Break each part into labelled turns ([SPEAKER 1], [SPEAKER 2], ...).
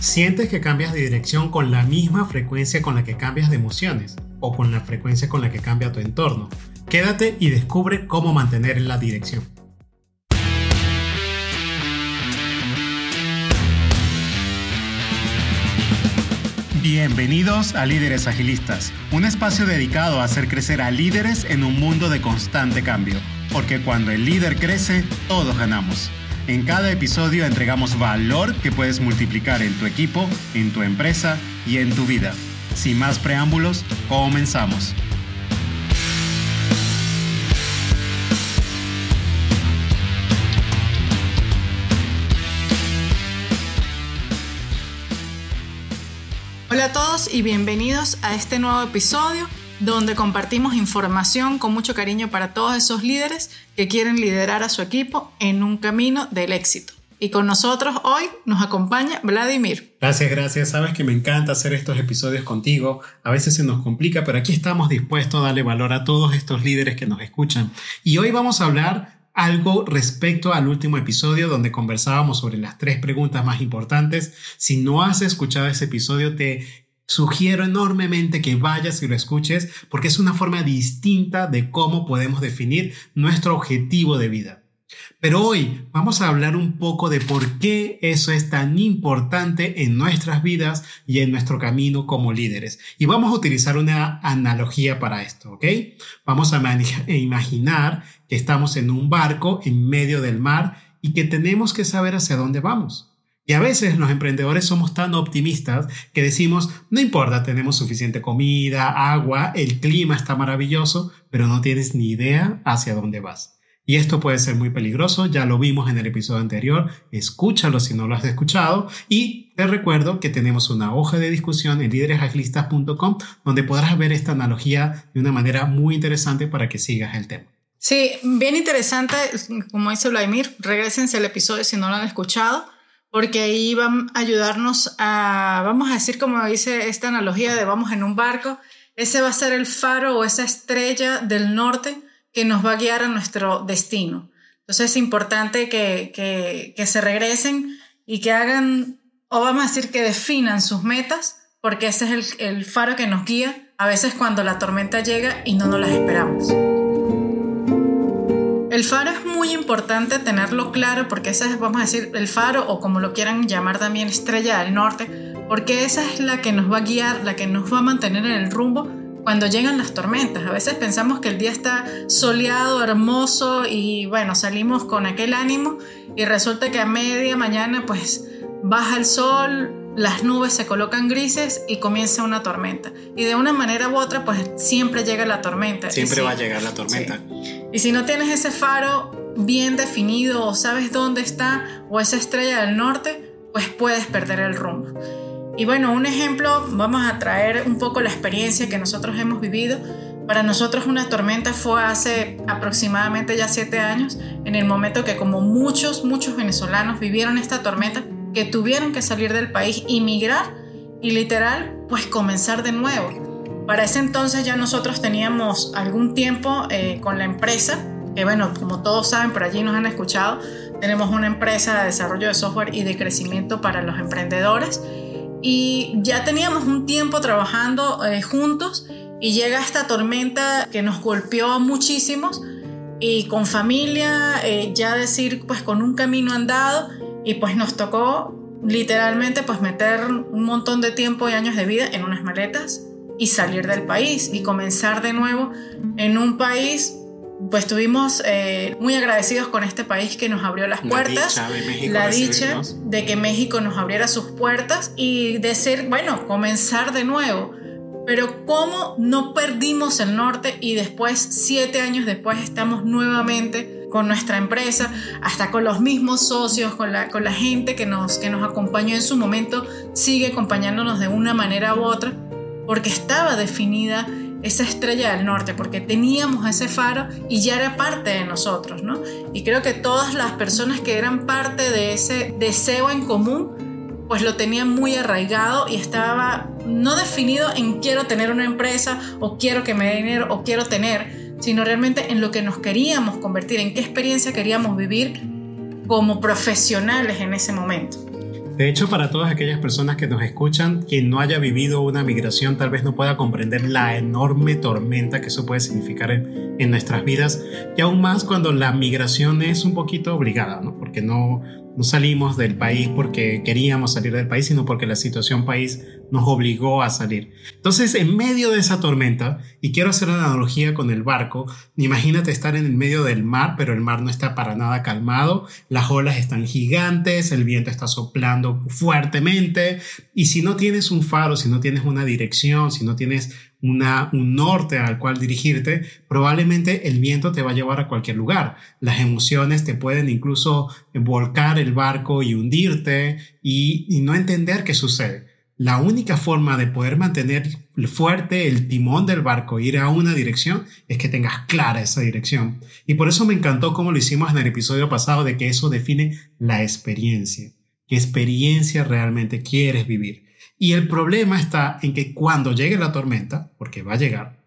[SPEAKER 1] ¿Sientes que cambias de dirección con la misma frecuencia con la que cambias de emociones o con la frecuencia con la que cambia tu entorno? Quédate y descubre cómo mantener la dirección. Bienvenidos a Líderes Agilistas, un espacio dedicado a hacer crecer a líderes en un mundo de constante cambio, porque cuando el líder crece, todos ganamos. En cada episodio entregamos valor que puedes multiplicar en tu equipo, en tu empresa y en tu vida. Sin más preámbulos, comenzamos.
[SPEAKER 2] Hola a todos y bienvenidos a este nuevo episodio donde compartimos información con mucho cariño para todos esos líderes que quieren liderar a su equipo en un camino del éxito. Y con nosotros hoy nos acompaña Vladimir.
[SPEAKER 1] Gracias, gracias. Sabes que me encanta hacer estos episodios contigo. A veces se nos complica, pero aquí estamos dispuestos a darle valor a todos estos líderes que nos escuchan. Y hoy vamos a hablar algo respecto al último episodio donde conversábamos sobre las tres preguntas más importantes. Si no has escuchado ese episodio, te Sugiero enormemente que vayas y lo escuches porque es una forma distinta de cómo podemos definir nuestro objetivo de vida. Pero hoy vamos a hablar un poco de por qué eso es tan importante en nuestras vidas y en nuestro camino como líderes. Y vamos a utilizar una analogía para esto, ¿ok? Vamos a imaginar que estamos en un barco en medio del mar y que tenemos que saber hacia dónde vamos. Y a veces los emprendedores somos tan optimistas que decimos, no importa, tenemos suficiente comida, agua, el clima está maravilloso, pero no tienes ni idea hacia dónde vas. Y esto puede ser muy peligroso, ya lo vimos en el episodio anterior, escúchalo si no lo has escuchado y te recuerdo que tenemos una hoja de discusión en líderesagilistas.com donde podrás ver esta analogía de una manera muy interesante para que sigas el tema.
[SPEAKER 2] Sí, bien interesante, como dice Vladimir, regresense al episodio si no lo han escuchado porque ahí van a ayudarnos a, vamos a decir como dice esta analogía de vamos en un barco, ese va a ser el faro o esa estrella del norte que nos va a guiar a nuestro destino. Entonces es importante que, que, que se regresen y que hagan, o vamos a decir que definan sus metas, porque ese es el, el faro que nos guía a veces cuando la tormenta llega y no nos las esperamos. El faro es muy importante tenerlo claro porque esa es, vamos a decir, el faro o como lo quieran llamar también estrella del norte, porque esa es la que nos va a guiar, la que nos va a mantener en el rumbo cuando llegan las tormentas. A veces pensamos que el día está soleado, hermoso y bueno, salimos con aquel ánimo y resulta que a media mañana pues baja el sol, las nubes se colocan grises y comienza una tormenta. Y de una manera u otra, pues siempre llega la tormenta.
[SPEAKER 1] Siempre va a llegar la tormenta.
[SPEAKER 2] Y si no tienes ese faro bien definido o sabes dónde está o esa estrella del norte, pues puedes perder el rumbo. Y bueno, un ejemplo, vamos a traer un poco la experiencia que nosotros hemos vivido. Para nosotros una tormenta fue hace aproximadamente ya siete años, en el momento que como muchos, muchos venezolanos vivieron esta tormenta, que tuvieron que salir del país y migrar y literal pues comenzar de nuevo. Para ese entonces ya nosotros teníamos algún tiempo eh, con la empresa, que bueno, como todos saben, por allí nos han escuchado, tenemos una empresa de desarrollo de software y de crecimiento para los emprendedores y ya teníamos un tiempo trabajando eh, juntos y llega esta tormenta que nos golpeó a muchísimos y con familia, eh, ya decir pues con un camino andado y pues nos tocó literalmente pues meter un montón de tiempo y años de vida en unas maletas y salir del país y comenzar de nuevo en un país pues estuvimos eh, muy agradecidos con este país que nos abrió las puertas, la dicha de que México nos abriera sus puertas y de ser, bueno, comenzar de nuevo. Pero cómo no perdimos el norte y después, siete años después, estamos nuevamente con nuestra empresa, hasta con los mismos socios, con la, con la gente que nos, que nos acompañó en su momento, sigue acompañándonos de una manera u otra, porque estaba definida esa estrella del norte, porque teníamos ese faro y ya era parte de nosotros, ¿no? Y creo que todas las personas que eran parte de ese deseo en común, pues lo tenían muy arraigado y estaba no definido en quiero tener una empresa o quiero que me dé dinero o quiero tener, sino realmente en lo que nos queríamos convertir, en qué experiencia queríamos vivir como profesionales en ese momento.
[SPEAKER 1] De hecho, para todas aquellas personas que nos escuchan, quien no haya vivido una migración tal vez no pueda comprender la enorme tormenta que eso puede significar en, nuestras vidas, y aún más cuando la migración es un poquito obligada, ¿no? Porque no, no salimos del país porque queríamos salir del país, sino porque la situación país nos obligó a salir. Entonces, en medio de esa tormenta, y quiero hacer una analogía con el barco, imagínate estar en el medio del mar, pero el mar no está para nada calmado, las olas están gigantes, el viento está soplando fuertemente, y si no tienes un faro, si no tienes una dirección, si no tienes un norte al cual dirigirte, probablemente el viento te va a llevar a cualquier lugar. Las emociones te pueden incluso volcar el barco y hundirte y, no entender qué sucede. La única forma de poder mantener fuerte el timón del barco, ir a una dirección, es que tengas clara esa dirección. Y por eso me encantó como lo hicimos en el episodio pasado de que eso define la experiencia. ¿Qué experiencia realmente quieres vivir? Y el problema está en que cuando llegue la tormenta, porque va a llegar,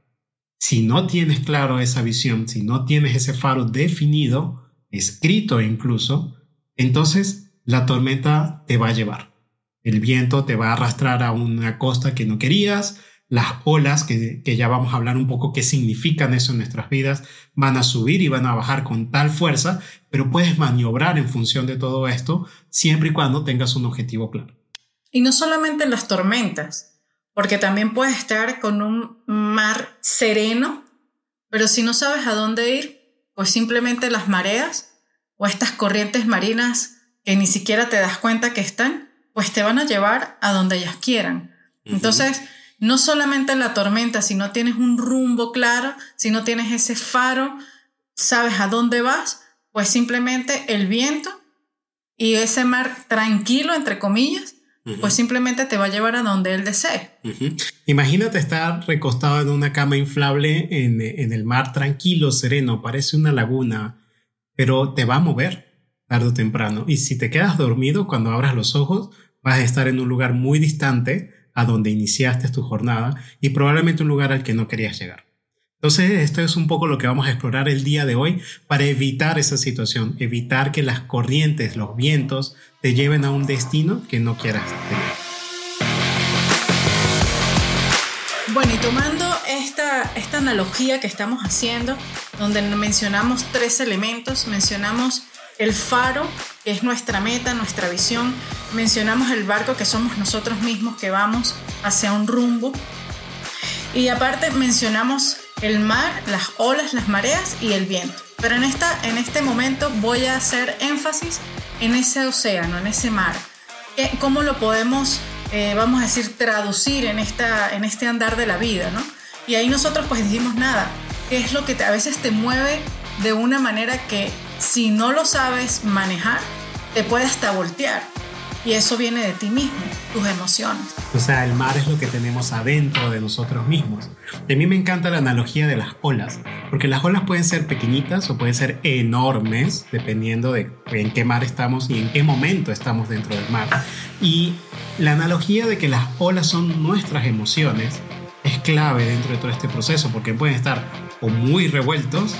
[SPEAKER 1] si no tienes claro esa visión, si no tienes ese faro definido, escrito incluso, entonces la tormenta te va a llevar. El viento te va a arrastrar a una costa que no querías, las olas, que, que, ya vamos a hablar un poco qué significan eso en nuestras vidas, van a subir y van a bajar con tal fuerza, pero puedes maniobrar en función de todo esto siempre y cuando tengas un objetivo claro.
[SPEAKER 2] Y no solamente en las tormentas, porque también puedes estar con un mar sereno, pero si no sabes a dónde ir, pues simplemente las mareas o estas corrientes marinas que ni siquiera te das cuenta que están, pues te van a llevar a donde ellas quieran. Entonces, no solamente en la tormenta, si no tienes un rumbo claro, si no tienes ese faro, sabes a dónde vas, pues simplemente el viento y ese mar tranquilo, entre comillas, pues simplemente te va a llevar a donde él desee.
[SPEAKER 1] Imagínate estar recostado en una cama inflable en, en, el mar tranquilo, sereno, parece una laguna, pero te va a mover tarde o temprano. Y si te quedas dormido cuando abras los ojos, vas a estar en un lugar muy distante a donde iniciaste tu jornada y probablemente un lugar al que no querías llegar. Entonces, esto es un poco lo que vamos a explorar el día de hoy para evitar esa situación, evitar que las corrientes, los vientos te lleven a un destino que no quieras tener.
[SPEAKER 2] Bueno, y tomando esta, esta analogía que estamos haciendo, donde mencionamos tres elementos, mencionamos el faro, que es nuestra meta, nuestra visión, mencionamos el barco, que somos nosotros mismos que vamos hacia un rumbo, y aparte mencionamos el mar, las olas, las mareas y el viento. Pero en, esta, en este momento voy a hacer énfasis en ese océano, en ese mar. ¿Cómo lo podemos, eh, vamos a decir, traducir en, esta, en este andar de la vida? ¿no? Y ahí nosotros pues dijimos nada, ¿qué es lo que a veces te mueve de una manera que si no lo sabes manejar, te puede hasta voltear? Y eso viene de ti mismo, tus emociones.
[SPEAKER 1] O sea, el mar es lo que tenemos adentro de nosotros mismos. Y a mí me encanta la analogía de las olas, porque las olas pueden ser pequeñitas o pueden ser enormes, dependiendo de en qué mar estamos y en qué momento estamos dentro del mar. Y la analogía de que las olas son nuestras emociones es clave dentro de todo este proceso, porque pueden estar o muy revueltos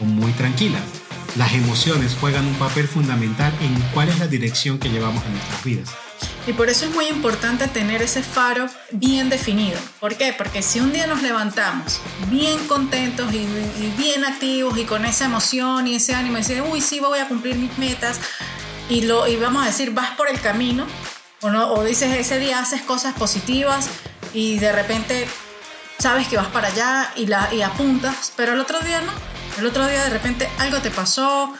[SPEAKER 1] o muy tranquilas las emociones juegan un papel fundamental en cuál es la dirección que llevamos en nuestras vidas.
[SPEAKER 2] Y por eso es muy importante tener ese faro bien definido. ¿Por qué? Porque si un día nos levantamos bien contentos y, bien activos y con esa emoción y ese ánimo, y decir, uy, sí, voy a cumplir mis metas, y, lo, y vamos a decir, vas por el camino, o, no, o dices, ese día haces cosas positivas y de repente sabes que vas para allá y, la, y apuntas, pero el otro día no el otro día de repente algo te pasó,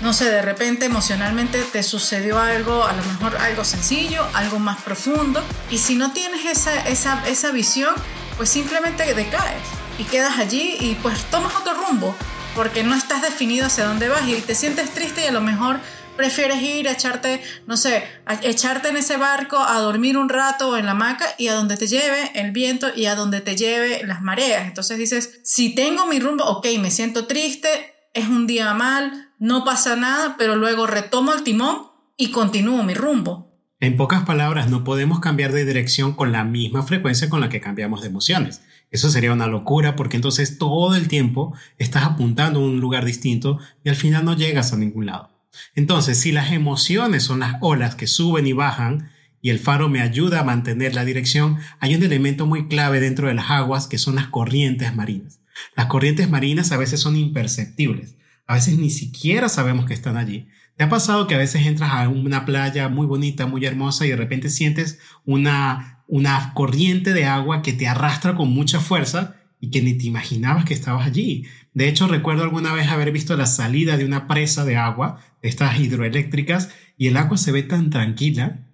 [SPEAKER 2] no sé, de repente emocionalmente te sucedió algo, a lo mejor algo sencillo, algo más profundo, y si no tienes esa, esa, esa visión, pues simplemente decaes y quedas allí y pues tomas otro rumbo, porque no estás definido hacia dónde vas y te sientes triste y a lo mejor prefieres ir a echarte, no sé, a echarte en ese barco, a dormir un rato en la hamaca y a donde te lleve el viento y a donde te lleve las mareas. Entonces dices, si tengo mi rumbo, ok, me siento triste, es un día mal, no pasa nada, pero luego retomo el timón y continúo mi rumbo.
[SPEAKER 1] En pocas palabras, no podemos cambiar de dirección con la misma frecuencia con la que cambiamos de emociones. Eso sería una locura porque entonces todo el tiempo estás apuntando a un lugar distinto y al final no llegas a ningún lado. Entonces, si las emociones son las olas que suben y bajan, y el faro me ayuda a mantener la dirección, hay un elemento muy clave dentro de las aguas que son las corrientes marinas. Las corrientes marinas a veces son imperceptibles, a veces ni siquiera sabemos que están allí. ¿Te ha pasado que a veces entras a una playa muy bonita, muy hermosa y de repente sientes una, una corriente de agua que te arrastra con mucha fuerza y que ni te imaginabas que estabas allí? De hecho, recuerdo alguna vez haber visto la salida de una presa de agua, de estas hidroeléctricas, y el agua se ve tan tranquila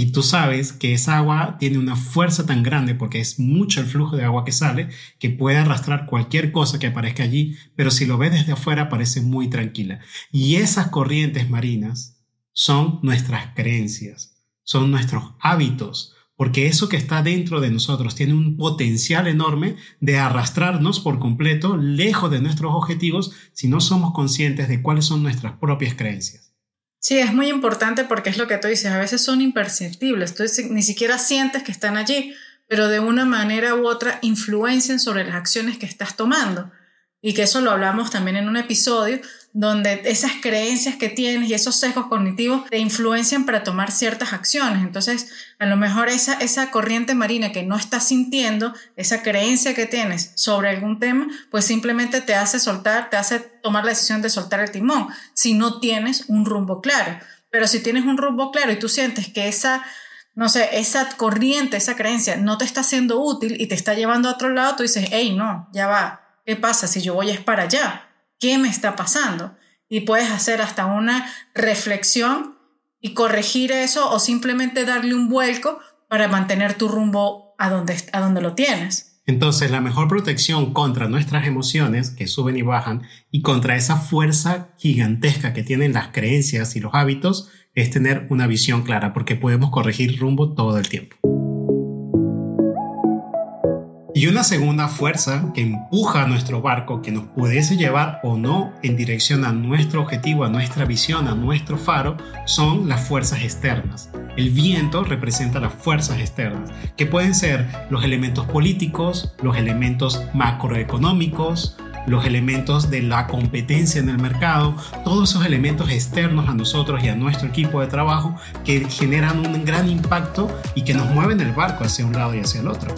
[SPEAKER 1] y tú sabes que esa agua tiene una fuerza tan grande porque es mucho el flujo de agua que sale que puede arrastrar cualquier cosa que aparezca allí, pero si lo ves desde afuera parece muy tranquila. Y esas corrientes marinas son nuestras creencias, son nuestros hábitos, porque eso que está dentro de nosotros tiene un potencial enorme de arrastrarnos por completo lejos de nuestros objetivos si no somos conscientes de cuáles son nuestras propias creencias.
[SPEAKER 2] Sí, es muy importante porque es lo que tú dices, a veces son imperceptibles, tú ni siquiera sientes que están allí, pero de una manera u otra influencian sobre las acciones que estás tomando. Y que eso lo hablamos también en un episodio, donde esas creencias que tienes y esos sesgos cognitivos te influencian para tomar ciertas acciones. Entonces, a lo mejor esa, esa corriente marina que no estás sintiendo, esa creencia que tienes sobre algún tema, pues simplemente te hace soltar, te hace tomar la decisión de soltar el timón, si no tienes un rumbo claro. Pero si tienes un rumbo claro y tú sientes que esa no sé, esa corriente, esa creencia no te está siendo útil y te está llevando a otro lado, tú dices, hey, no, ya va, ¿qué pasa si yo voy es para allá? ¿Qué me está pasando? Y puedes hacer hasta una reflexión y corregir eso o simplemente darle un vuelco para mantener tu rumbo a donde, a donde lo tienes.
[SPEAKER 1] Entonces, la mejor protección contra nuestras emociones que suben y bajan y contra esa fuerza gigantesca que tienen las creencias y los hábitos es tener una visión clara porque podemos corregir rumbo todo el tiempo. Y una segunda fuerza que empuja a nuestro barco, que nos pudiese llevar o no en dirección a nuestro objetivo, a nuestra visión, a nuestro faro, son las fuerzas externas. El viento representa las fuerzas externas, que pueden ser los elementos políticos, los elementos macroeconómicos, los elementos de la competencia en el mercado, todos esos elementos externos a nosotros y a nuestro equipo de trabajo que generan un gran impacto y que nos mueven el barco hacia un lado y hacia el otro.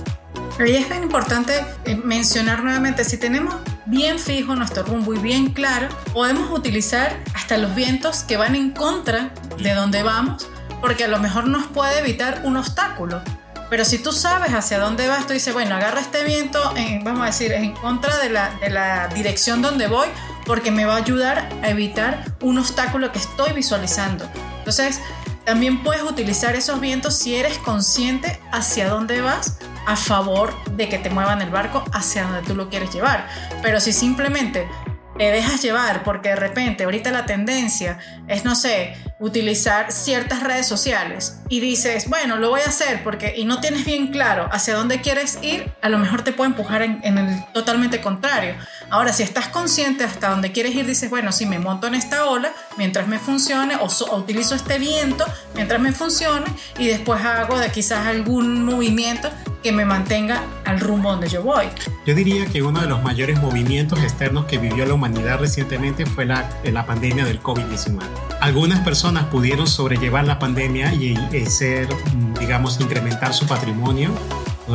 [SPEAKER 2] Y es tan importante eh, mencionar nuevamente, si tenemos bien fijo nuestro rumbo y bien claro, podemos utilizar hasta los vientos que van en contra de donde vamos, porque a lo mejor nos puede evitar un obstáculo. Pero si tú sabes hacia dónde vas, tú dices, bueno, agarra este viento, vamos a decir, en contra de la, de la dirección donde voy, porque me va a ayudar a evitar un obstáculo que estoy visualizando. Entonces, también puedes utilizar esos vientos si eres consciente hacia dónde vas a favor de que te muevan el barco hacia donde tú lo quieres llevar. Pero si simplemente te dejas llevar porque de repente ahorita la tendencia es, no sé, utilizar ciertas redes sociales y dices, bueno, lo voy a hacer porque y no tienes bien claro hacia dónde quieres ir, a lo mejor te puede empujar en, el totalmente contrario. Ahora, si estás consciente hasta dónde quieres ir, dices, bueno, si me monto en esta ola mientras me funcione o, o utilizo este viento mientras me funcione y después hago de quizás algún movimiento que me mantenga al rumbo donde yo voy.
[SPEAKER 1] Yo diría que uno de los mayores movimientos externos que vivió la humanidad recientemente fue la, la pandemia del COVID-19. Algunas personas pudieron sobrellevar la pandemia y, ser, digamos, incrementar su patrimonio.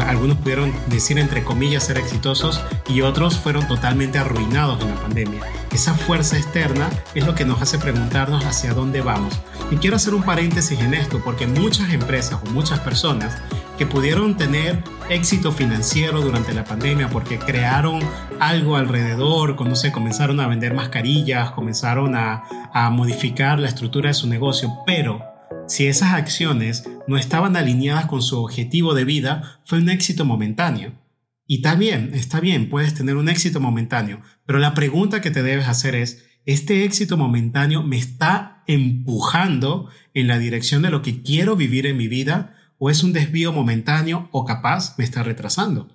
[SPEAKER 1] Algunos pudieron decir entre comillas ser exitosos y otros fueron totalmente arruinados en la pandemia. Esa fuerza externa es lo que nos hace preguntarnos hacia dónde vamos. Y quiero hacer un paréntesis en esto porque muchas empresas o muchas personas que pudieron tener éxito financiero durante la pandemia porque crearon algo alrededor, cuando se comenzaron a vender mascarillas, comenzaron a, a modificar la estructura de su negocio, pero si esas acciones no estaban alineadas con su objetivo de vida, fue un éxito momentáneo. Y está bien, está bien, puedes tener un éxito momentáneo, pero la pregunta que te debes hacer es, ¿este éxito momentáneo me está empujando en la dirección de lo que quiero vivir en mi vida? o es un desvío momentáneo o capaz me está retrasando.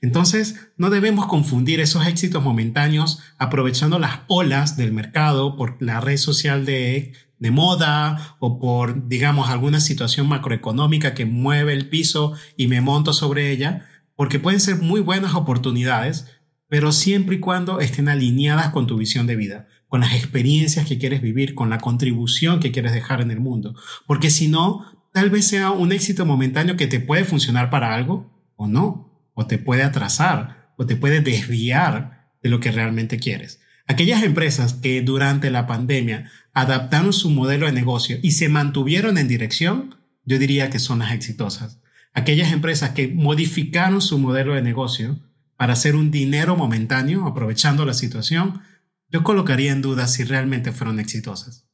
[SPEAKER 1] Entonces, no debemos confundir esos éxitos momentáneos aprovechando las olas del mercado por la red social de, de moda o por, digamos, alguna situación macroeconómica que mueve el piso y me monto sobre ella, porque pueden ser muy buenas oportunidades, pero siempre y cuando estén alineadas con tu visión de vida con las experiencias que quieres vivir, con la contribución que quieres dejar en el mundo. Porque si no, tal vez sea un éxito momentáneo que te puede funcionar para algo o no, o te puede atrasar, o te puede desviar de lo que realmente quieres. Aquellas empresas que durante la pandemia adaptaron su modelo de negocio y se mantuvieron en dirección, yo diría que son las exitosas. Aquellas empresas que modificaron su modelo de negocio para hacer un dinero momentáneo, aprovechando la situación, yo colocaría en duda si realmente fueron exitosas.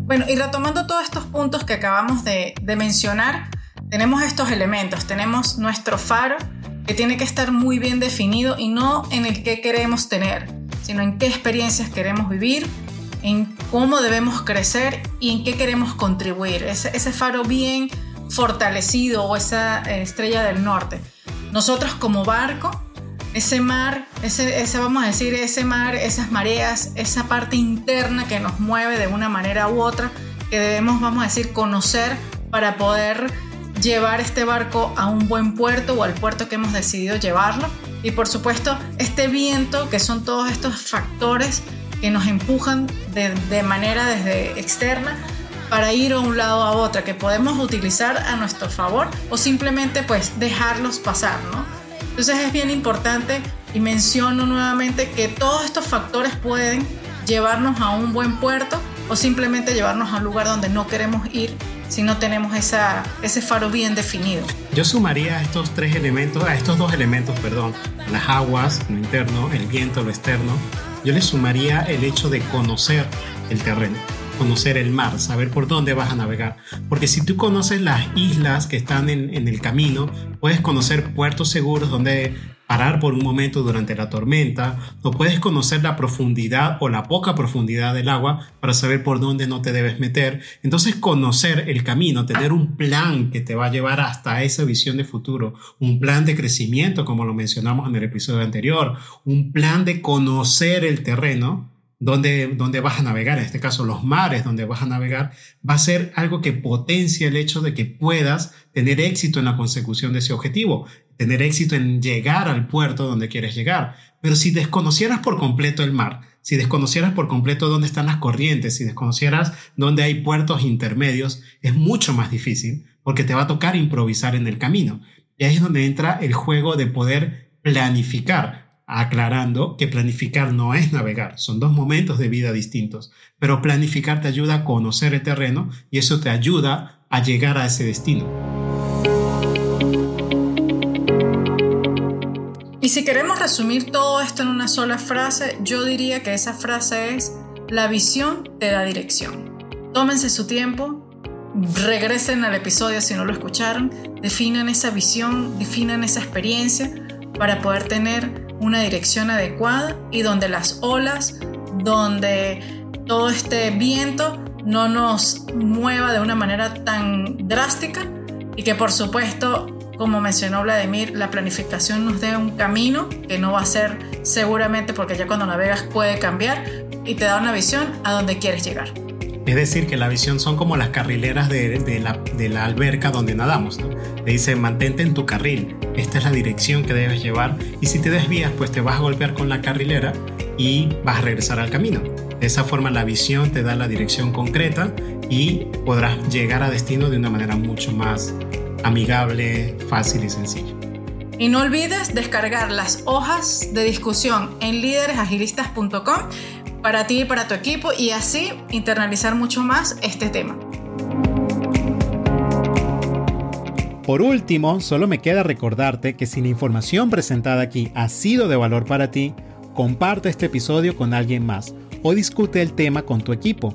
[SPEAKER 2] Bueno, y retomando todos estos puntos que acabamos de, de mencionar, tenemos estos elementos. Tenemos nuestro faro, que tiene que estar muy bien definido y no en el que queremos tener, sino en qué experiencias queremos vivir, en cómo debemos crecer y en qué queremos contribuir. Ese, ese faro bien fortalecido o esa estrella del norte. Nosotros como barco, ese mar, ese, ese, vamos a decir, ese mar, esas mareas, esa parte interna que nos mueve de una manera u otra, que debemos, vamos a decir, conocer para poder llevar este barco a un buen puerto o al puerto que hemos decidido llevarlo. Y por supuesto, este viento, que son todos estos factores que nos empujan de, manera desde externa para ir a un lado a otro, que podemos utilizar a nuestro favor o simplemente pues dejarlos pasar, ¿no? Entonces es bien importante y menciono nuevamente que todos estos factores pueden llevarnos a un buen puerto o simplemente llevarnos a un lugar donde no queremos ir si no tenemos esa, ese faro bien definido.
[SPEAKER 1] Yo sumaría a estos tres elementos, a estos dos elementos, perdón, las aguas, lo interno, el viento, lo externo, yo le sumaría el hecho de conocer el terreno, conocer el mar, saber por dónde vas a navegar. Porque si tú conoces las islas que están en, en el camino, puedes conocer puertos seguros donde parar por un momento durante la tormenta, o puedes conocer la profundidad o la poca profundidad del agua para saber por dónde no te debes meter. Entonces conocer el camino, tener un plan que te va a llevar hasta esa visión de futuro, un plan de crecimiento como lo mencionamos en el episodio anterior, un plan de conocer el terreno, donde, donde vas a navegar, en este caso los mares donde vas a navegar, va a ser algo que potencia el hecho de que puedas tener éxito en la consecución de ese objetivo tener éxito en llegar al puerto donde quieres llegar. Pero si desconocieras por completo el mar, si desconocieras por completo dónde están las corrientes, si desconocieras dónde hay puertos intermedios, es mucho más difícil porque te va a tocar improvisar en el camino. Y ahí es donde entra el juego de poder planificar, aclarando que planificar no es navegar, son dos momentos de vida distintos, pero planificar te ayuda a conocer el terreno y eso te ayuda a llegar a ese destino.
[SPEAKER 2] Si queremos resumir todo esto en una sola frase, yo diría que esa frase es, la visión te da dirección. Tómense su tiempo, regresen al episodio si no lo escucharon, definan esa visión, definan esa experiencia para poder tener una dirección adecuada y donde las olas, donde todo este viento no nos mueva de una manera tan drástica y que por supuesto como mencionó Vladimir, la planificación nos da un camino que no va a ser seguramente porque ya cuando navegas puede cambiar y te da una visión a donde quieres llegar.
[SPEAKER 1] Es decir, que la visión son como las carrileras de, la, de la, alberca donde nadamos. ¿no? Te dice, mantente en tu carril, esta es la dirección que debes llevar y si te desvías, pues te vas a golpear con la carrilera y vas a regresar al camino. De esa forma la visión te da la dirección concreta y podrás llegar a destino de una manera mucho más amigable, fácil y sencillo.
[SPEAKER 2] Y no olvides descargar las hojas de discusión en líderesagilistas.com para ti y para tu equipo y así internalizar mucho más este tema.
[SPEAKER 1] Por último, solo me queda recordarte que si la información presentada aquí ha sido de valor para ti, comparte este episodio con alguien más o discute el tema con tu equipo